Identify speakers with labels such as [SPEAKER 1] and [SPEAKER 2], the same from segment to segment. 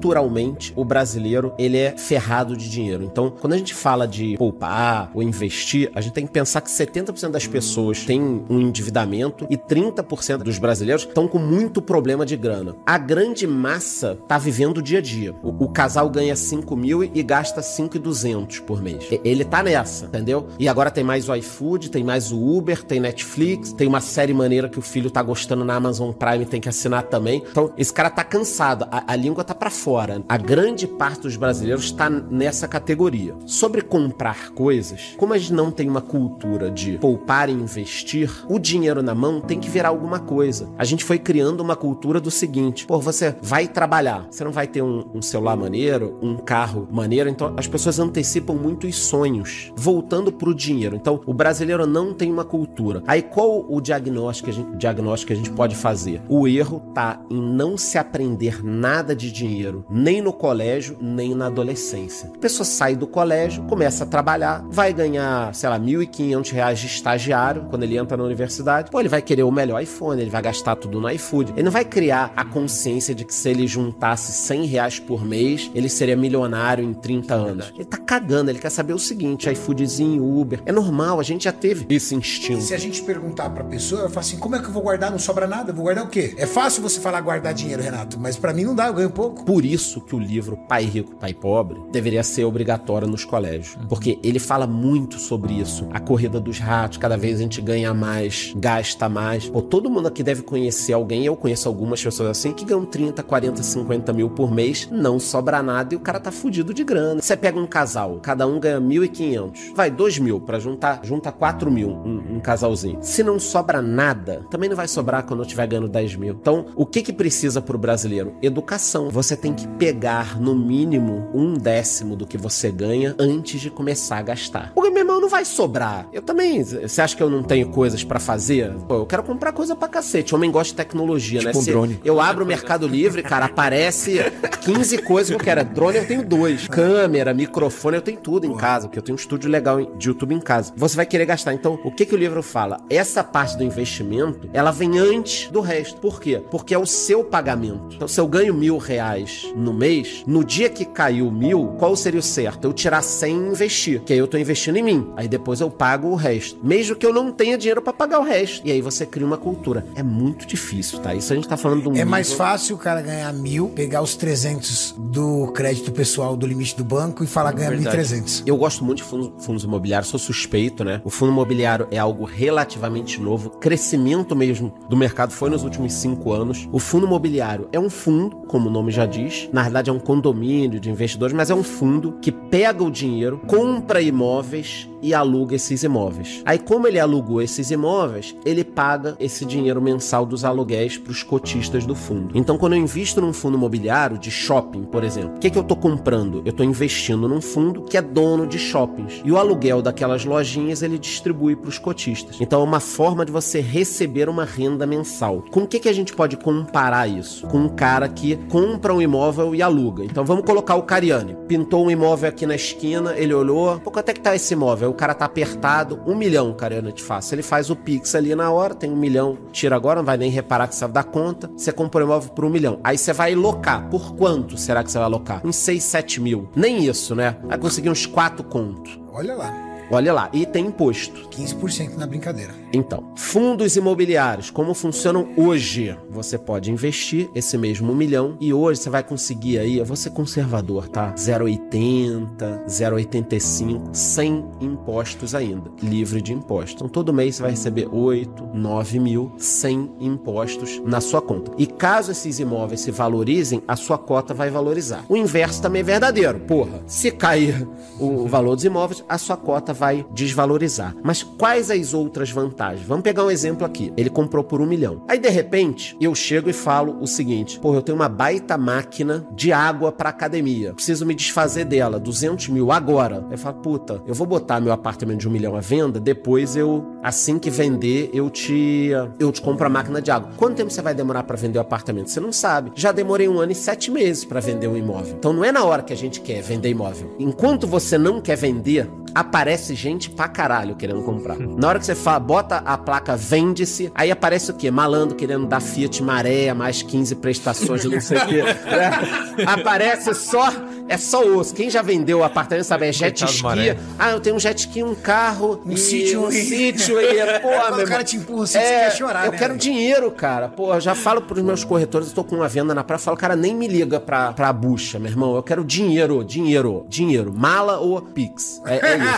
[SPEAKER 1] naturalmente o brasileiro ele é ferrado de dinheiro. Então, quando a gente fala de poupar ou investir, a gente tem que pensar que 70% das pessoas têm um endividamento e 30% dos brasileiros estão com muito problema de grana. A grande massa tá vivendo o dia a dia. O, o casal ganha 5 mil e gasta 5,200 por mês. Ele tá nessa, entendeu? E agora tem mais o iFood, tem mais o Uber, tem Netflix, tem uma série maneira que o filho tá gostando na Amazon Prime, tem que assinar também. Então, esse cara tá cansado, a, a língua tá para fora fora. A grande parte dos brasileiros está nessa categoria. Sobre comprar coisas, como a gente não tem uma cultura de poupar e investir, o dinheiro na mão tem que virar alguma coisa. A gente foi criando uma cultura do seguinte: pô, você vai trabalhar, você não vai ter um, um celular maneiro, um carro maneiro, então as pessoas antecipam muito os sonhos, voltando pro dinheiro. Então o brasileiro não tem uma cultura. Aí qual o diagnóstico que a gente, diagnóstico que a gente pode fazer? O erro tá em não se aprender nada de dinheiro nem no colégio, nem na adolescência. A pessoa sai do colégio, começa a trabalhar, vai ganhar, sei lá, R$ 1.500 de estagiário quando ele entra na universidade. Pô, ele vai querer o melhor iPhone, ele vai gastar tudo no iFood. Ele não vai criar a consciência de que se ele juntasse 100 reais por mês, ele seria milionário em 30 anos. Ele tá cagando, ele quer saber o seguinte, iFoodzinho, Uber. É normal, a gente já teve esse instinto. E
[SPEAKER 2] se a gente perguntar pra pessoa, ela fala assim, como é que eu vou guardar? Não sobra nada, eu vou guardar o quê? É fácil você falar guardar dinheiro, Renato, mas para mim não dá, eu ganho pouco.
[SPEAKER 1] Por isso que o livro Pai Rico, Pai Pobre deveria ser obrigatório nos colégios. Uhum. Porque ele fala muito sobre isso. A corrida dos ratos, cada vez a gente ganha mais, gasta mais. Pô, todo mundo aqui deve conhecer alguém, eu conheço algumas pessoas assim, que ganham 30, 40, 50 mil por mês, não sobra nada e o cara tá fudido de grana. Você pega um casal, cada um ganha 1.500, vai 2 mil pra juntar, junta 4 mil um, um, casalzinho. Se não sobra nada, também não vai sobrar quando eu estiver ganhando 10 mil. Então, o que que precisa pro brasileiro? Educação. Você tem que pegar no mínimo um décimo do que você ganha antes de começar a gastar. Porque, meu irmão, não vai sobrar. Eu também. Você acha que eu não tenho coisas para fazer? Pô, eu quero comprar coisa pra cacete. Homem gosta de tecnologia,
[SPEAKER 3] tipo
[SPEAKER 1] né? Um
[SPEAKER 3] drone.
[SPEAKER 1] Eu abro o Mercado Livre, cara, aparece 15 coisas que eu quero. Drone eu tenho dois. Câmera, microfone, eu tenho tudo em casa, porque eu tenho um estúdio legal de YouTube em casa. Você vai querer gastar. Então, o que, que o livro fala? Essa parte do investimento, ela vem antes do resto. Por quê? Porque é o seu pagamento. Então, se eu ganho mil reais no mês, no dia que caiu mil, qual seria o certo? Eu tirar 100 e investir, que aí eu tô investindo em mim. Aí depois eu pago o resto. Mesmo que eu não tenha dinheiro para pagar o resto. E aí você cria uma cultura. É muito difícil, tá? Isso a gente tá falando de um.
[SPEAKER 2] É nível... mais fácil o cara ganhar mil, pegar os 300 do crédito pessoal do limite do banco e falar ganhar 1.300.
[SPEAKER 1] Eu gosto muito de fundos, fundos imobiliários, sou suspeito, né? O fundo imobiliário é algo relativamente novo. Crescimento mesmo do mercado foi nos últimos cinco anos. O fundo imobiliário é um fundo, como o nome já diz. Na verdade, é um condomínio de investidores, mas é um fundo que pega o dinheiro, compra imóveis e aluga esses imóveis. Aí, como ele alugou esses imóveis, ele paga esse dinheiro mensal dos aluguéis para os cotistas do fundo. Então, quando eu invisto num fundo imobiliário de shopping, por exemplo, o que, que eu estou comprando? Eu estou investindo num fundo que é dono de shoppings e o aluguel daquelas lojinhas ele distribui para os cotistas. Então, é uma forma de você receber uma renda mensal. Com o que, que a gente pode comparar isso? Com um cara que compra um imóvel e aluga. Então, vamos colocar o Cariani. Pintou um imóvel aqui na esquina, ele olhou, pô, quanto é que tá esse imóvel? O cara tá apertado, um milhão, Cariana, te faço. Ele faz o Pix ali na hora, tem um milhão, tira agora, não vai nem reparar que vai dar conta. Você compra o imóvel por um milhão. Aí você vai locar. Por quanto será que você vai locar? Uns 6, 7 mil. Nem isso, né? Vai conseguir uns 4 contos.
[SPEAKER 2] Olha lá.
[SPEAKER 1] Olha lá, e tem imposto.
[SPEAKER 2] 15% na brincadeira.
[SPEAKER 1] Então, fundos imobiliários, como funcionam hoje? Você pode investir esse mesmo milhão e hoje você vai conseguir aí, eu vou ser conservador, tá? 0,80, 0,85, sem impostos ainda, livre de impostos. Então, todo mês você vai receber 8, 9 mil sem impostos na sua conta. E caso esses imóveis se valorizem, a sua cota vai valorizar. O inverso também é verdadeiro. Porra, se cair o valor dos imóveis, a sua cota vai desvalorizar. Mas quais as outras vantagens? Vamos pegar um exemplo aqui. Ele comprou por um milhão. Aí, de repente, eu chego e falo o seguinte: pô, eu tenho uma baita máquina de água para academia. Preciso me desfazer dela. 200 mil agora. Aí eu falo, puta, eu vou botar meu apartamento de um milhão à venda. Depois eu, assim que vender, eu te, eu te compro a máquina de água. Quanto tempo você vai demorar para vender o apartamento? Você não sabe. Já demorei um ano e sete meses para vender um imóvel. Então não é na hora que a gente quer vender imóvel. Enquanto você não quer vender, aparece aparece gente pra caralho querendo comprar. Na hora que você fala, bota a placa vende-se, aí aparece o quê? Malandro querendo dar Fiat Maré, mais 15 prestações de não sei o quê. né? Aparece só, é só osso. Quem já vendeu o apartamento sabe, é jet
[SPEAKER 3] Coitado
[SPEAKER 1] ski.
[SPEAKER 3] Maré.
[SPEAKER 1] Ah, eu tenho um jet ski, um carro,
[SPEAKER 2] Um
[SPEAKER 1] e
[SPEAKER 2] sítio,
[SPEAKER 1] um sítio. E, pô,
[SPEAKER 2] Quando
[SPEAKER 1] meu
[SPEAKER 2] o cara te empurra, você quer chorar,
[SPEAKER 1] eu
[SPEAKER 2] né,
[SPEAKER 1] quero dinheiro, cara. Pô, eu já falo pros meus corretores, eu tô com uma venda na praia, eu falo, cara, nem me liga pra, pra bucha, meu irmão. Eu quero dinheiro, dinheiro, dinheiro. Mala ou Pix. É, é isso.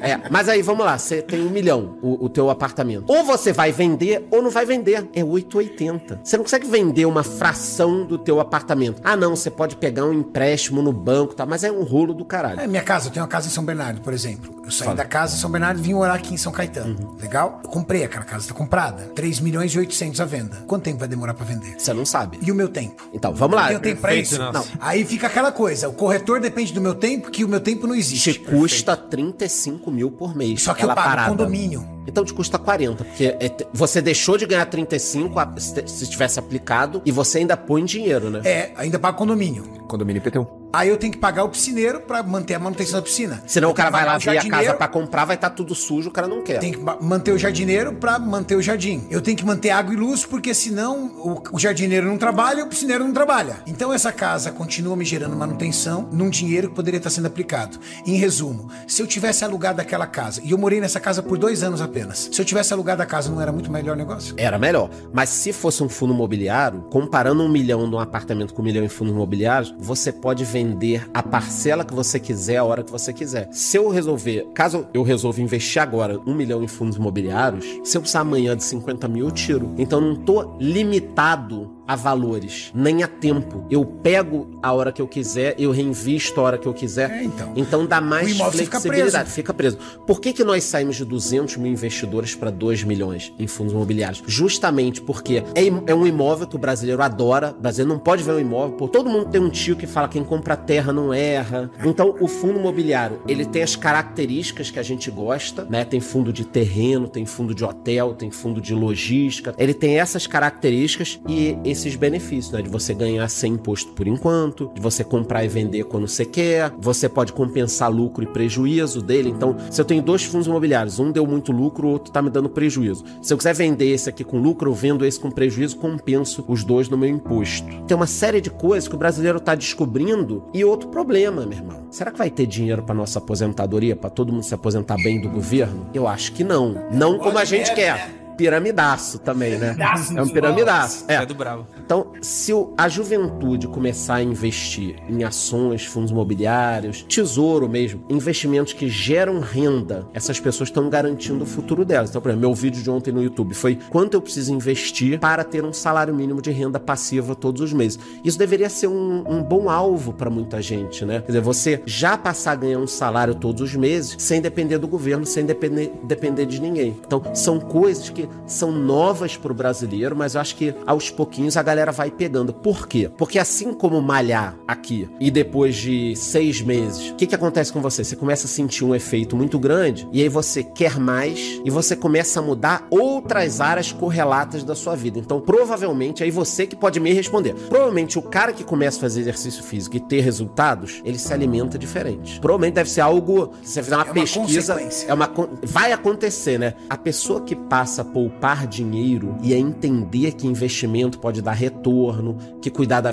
[SPEAKER 1] É, mas aí, vamos lá, você tem um milhão, o, o teu apartamento. Ou você vai vender ou não vai vender. É 880. Você não consegue vender uma fração do teu apartamento. Ah, não, você pode pegar um empréstimo no banco, tá? Mas é um rolo do caralho.
[SPEAKER 2] É, minha casa, eu tenho uma casa em São Bernardo, por exemplo. Eu saí da casa em São Bernardo e vim morar aqui em São Caetano.
[SPEAKER 1] Uhum.
[SPEAKER 2] Legal? Eu comprei aquela casa, tá comprada. 3 milhões e 800 à venda. Quanto tempo vai demorar pra vender?
[SPEAKER 1] Você não sabe.
[SPEAKER 2] E o meu tempo?
[SPEAKER 1] Então, vamos lá.
[SPEAKER 2] Eu tenho tempo pra isso?
[SPEAKER 3] Nelson.
[SPEAKER 2] Não. Aí fica aquela coisa, o corretor depende do meu tempo, que o meu tempo não
[SPEAKER 1] Te
[SPEAKER 2] existe.
[SPEAKER 1] custa 35 mil por mês.
[SPEAKER 2] Só que eu
[SPEAKER 1] aquela
[SPEAKER 2] pago
[SPEAKER 1] parada.
[SPEAKER 2] condomínio.
[SPEAKER 1] Então te custa 40, porque é você deixou de ganhar 35 a- se se tivesse aplicado e você ainda põe dinheiro, né?
[SPEAKER 2] É, ainda pago condomínio.
[SPEAKER 3] Condomínio IPTU.
[SPEAKER 2] Aí eu tenho que pagar o piscineiro pra manter a manutenção da piscina.
[SPEAKER 1] Senão
[SPEAKER 2] Eu
[SPEAKER 1] o cara vai lá ver a casa pra comprar, vai estar tudo sujo, o cara não quer.
[SPEAKER 2] Tem que manter o jardineiro pra manter o jardim. Eu tenho que manter água e luz, porque senão o, o jardineiro não trabalha e o piscineiro não trabalha. Então essa casa continua me gerando manutenção num dinheiro que poderia estar sendo aplicado. Em resumo, se eu tivesse alugado aquela casa, e eu morei nessa casa por dois anos apenas, se eu tivesse alugado a casa, não era muito melhor negócio?
[SPEAKER 1] Era melhor. Mas se fosse um fundo imobiliário, comparando um milhão num apartamento com um milhão em fundos imobiliários, você pode vender a parcela que você quiser a hora que você quiser. Se eu resolver, caso eu resolva investir agora um milhão em fundos imobiliários, se eu precisar amanhã de 50 mil, eu tiro. Então não tô limitado a valores, nem a tempo. Eu pego a hora que eu quiser, eu reinvisto a hora que eu quiser.
[SPEAKER 2] É, então.
[SPEAKER 1] Então dá mais
[SPEAKER 2] imóvel fica
[SPEAKER 1] flexibilidade.
[SPEAKER 2] preso.
[SPEAKER 1] Fica preso. Por que, que nós saímos de 200 mil investidores para 2 milhões em fundos imobiliários? Justamente porque é, é um imóvel que o brasileiro adora. O brasileiro não pode ver um imóvel. Pô, todo mundo tem um tio que fala quem compra terra não erra. Então, o fundo imobiliário, ele tem as características que a gente gosta, né? Tem fundo de terreno, tem fundo de hotel, tem fundo de logística. Ele tem essas características e esses benefícios, né? De você ganhar sem imposto por enquanto, de você comprar e vender quando você quer, você pode compensar lucro e prejuízo dele. Então, se eu tenho dois fundos imobiliários, um deu muito lucro, o outro tá me dando prejuízo. Se eu quiser vender esse aqui com lucro, eu vendo esse com prejuízo, compenso os dois no meu imposto. Tem uma série de coisas que o brasileiro tá descobrindo e outro problema, meu irmão. Será que vai ter dinheiro para nossa aposentadoria, para todo mundo se aposentar bem do governo? Eu acho que não. Não como a gente quer. Piramidaço também, né? É um piramidaço.
[SPEAKER 3] É,
[SPEAKER 1] É.
[SPEAKER 3] do bravo.
[SPEAKER 1] Então, se a juventude começar a investir em ações, fundos imobiliários, tesouro mesmo, investimentos que geram renda, essas pessoas estão garantindo o futuro delas. Então, por exemplo, meu vídeo de ontem no YouTube foi quanto eu preciso investir para ter um salário mínimo de renda passiva todos os meses. Isso deveria ser um, um bom alvo para muita gente, né? Quer dizer, você já passar a ganhar um salário todos os meses sem depender do governo, sem depender, depender de ninguém. Então, são coisas que são novas para o brasileiro, mas eu acho que aos pouquinhos a galera vai pegando. Por quê? Porque assim como malhar aqui e depois de seis meses, o que, que acontece com você? Você começa a sentir um efeito muito grande e aí você quer mais e você começa a mudar outras áreas correlatas da sua vida. Então, provavelmente, aí você que pode me responder. Provavelmente o cara que começa a fazer exercício físico e ter resultados, ele se alimenta diferente. Provavelmente deve ser algo, se você fizer uma
[SPEAKER 2] É uma
[SPEAKER 1] pesquisa, é uma vai acontecer, né? A pessoa que passa poupar dinheiro e a entender que investimento pode dar retorno, que cuidar da,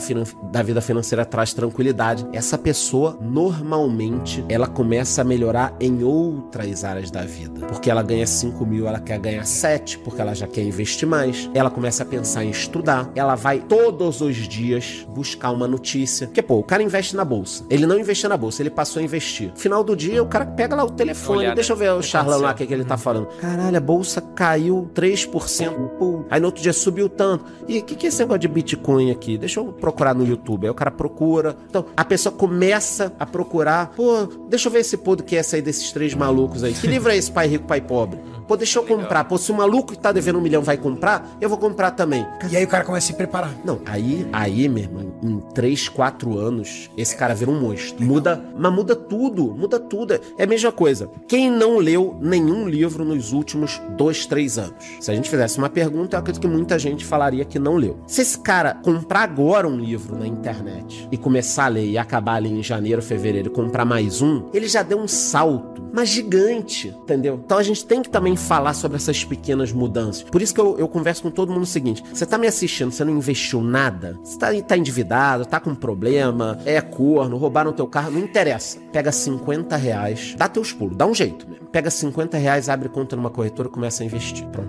[SPEAKER 1] da vida financeira traz tranquilidade, essa pessoa normalmente ela começa a melhorar em outras áreas da vida. Porque ela ganha 5 mil, ela quer ganhar 7, porque ela já quer investir mais. Ela começa a pensar em estudar. Ela vai todos os dias buscar uma notícia. Porque, pô, o cara investe na bolsa. Ele não investiu na bolsa, ele passou a investir. Final do dia, o cara pega lá o telefone.
[SPEAKER 3] Olhar,
[SPEAKER 1] deixa eu ver o charlão lá, o que, que ele tá falando. Caralho, a bolsa caiu 3%. Pô. Aí no outro dia subiu tanto. E o que, que é esse negócio de Bitcoin aqui? Deixa eu procurar no YouTube. Aí o cara procura. Então, a pessoa começa a procurar. Pô, deixa eu ver esse podcast aí desses três malucos aí. Que livro é esse, Pai Rico, Pai Pobre? Pô, deixa eu comprar. Pô, se o maluco que tá devendo um milhão vai comprar, eu vou comprar também.
[SPEAKER 2] E aí o cara começa a se preparar.
[SPEAKER 1] Não, aí, aí, meu irmão, em 3, 4 anos, esse cara vira um monstro. Muda, mas muda tudo, muda tudo. É a mesma coisa. Quem não leu nenhum livro nos últimos 2, 3 anos? Se a gente fizesse uma pergunta, eu acredito que muita gente falaria que não leu. Se esse cara comprar agora um livro na internet e começar a ler e acabar ali em janeiro, fevereiro e comprar mais um, ele já deu um salto, mas gigante, entendeu? Então a gente tem que também falar sobre essas pequenas mudanças. Por isso que eu, eu converso com todo mundo o seguinte: você tá me assistindo, você não investiu nada, você tá, tá endividado, tá com problema, é corno, roubaram teu carro, não interessa. Pega 50 reais, dá teus pulos, dá um jeito mesmo. Pega 50 reais, abre conta numa corretora e começa a investir. Pronto.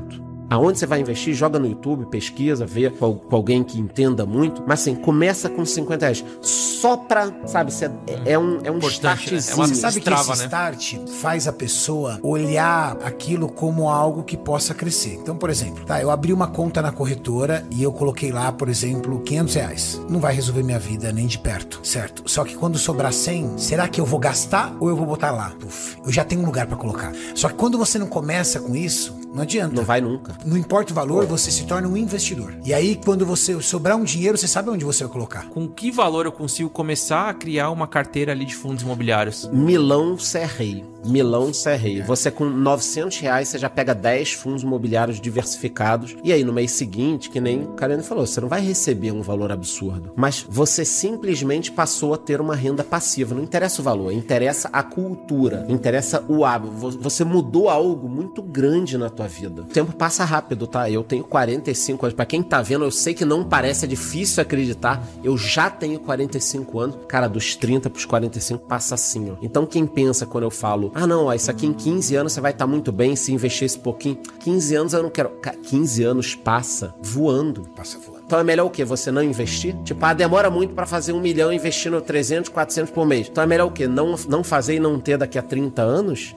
[SPEAKER 1] Aonde você vai investir, joga no YouTube, pesquisa, vê com, com alguém que entenda muito. Mas assim, começa com 50 reais. Só pra, sabe, cê, é, é um, é um
[SPEAKER 3] Importante, né?
[SPEAKER 1] startzinho.
[SPEAKER 3] É uma-
[SPEAKER 2] Você sabe que
[SPEAKER 3] Destrava,
[SPEAKER 2] esse
[SPEAKER 3] né?
[SPEAKER 2] start faz a pessoa olhar aquilo como algo que possa crescer. Então, por exemplo, tá, eu abri uma conta na corretora e eu coloquei lá, por exemplo, 500 reais. Não vai resolver minha vida nem de perto, certo? Só que quando sobrar 100, será que eu vou gastar ou eu vou botar lá? Puf, eu já tenho um lugar pra colocar. Só que quando você não começa com isso, não adianta.
[SPEAKER 1] Não vai nunca.
[SPEAKER 2] Não importa o valor, você se torna um investidor. E aí, quando você sobrar um dinheiro, você sabe onde você vai colocar.
[SPEAKER 3] Com que valor eu consigo começar a criar uma carteira ali de fundos imobiliários?
[SPEAKER 1] Milão Serrei. Milão Serrei. Você com 900 reais, você já pega 10 fundos imobiliários diversificados. E aí, no mês seguinte, que nem o Karen falou, você não vai receber um valor absurdo. Mas você simplesmente passou a ter uma renda passiva. Não interessa o valor, interessa a cultura, interessa o hábito. Vo- Você mudou algo muito grande na tua vida. O tempo passa rápido, tá? Eu tenho 45 anos. Pra quem tá vendo, eu sei que não parece, é difícil acreditar. Eu já tenho 45 anos. Cara, dos 30 pros 45 passa assim, ó. Então quem pensa quando eu falo, ah não, ó, isso aqui em 15 anos você vai estar muito bem se investir esse pouquinho. 15 anos eu não quero. Ca- 15 anos passa voando.
[SPEAKER 2] Passa voando.
[SPEAKER 1] Então é melhor o quê? Você não investir? Tipo, ah, demora muito pra fazer um milhão investindo 300, 400 por mês. Então é melhor o quê? Não, não fazer e não ter daqui a 30 anos?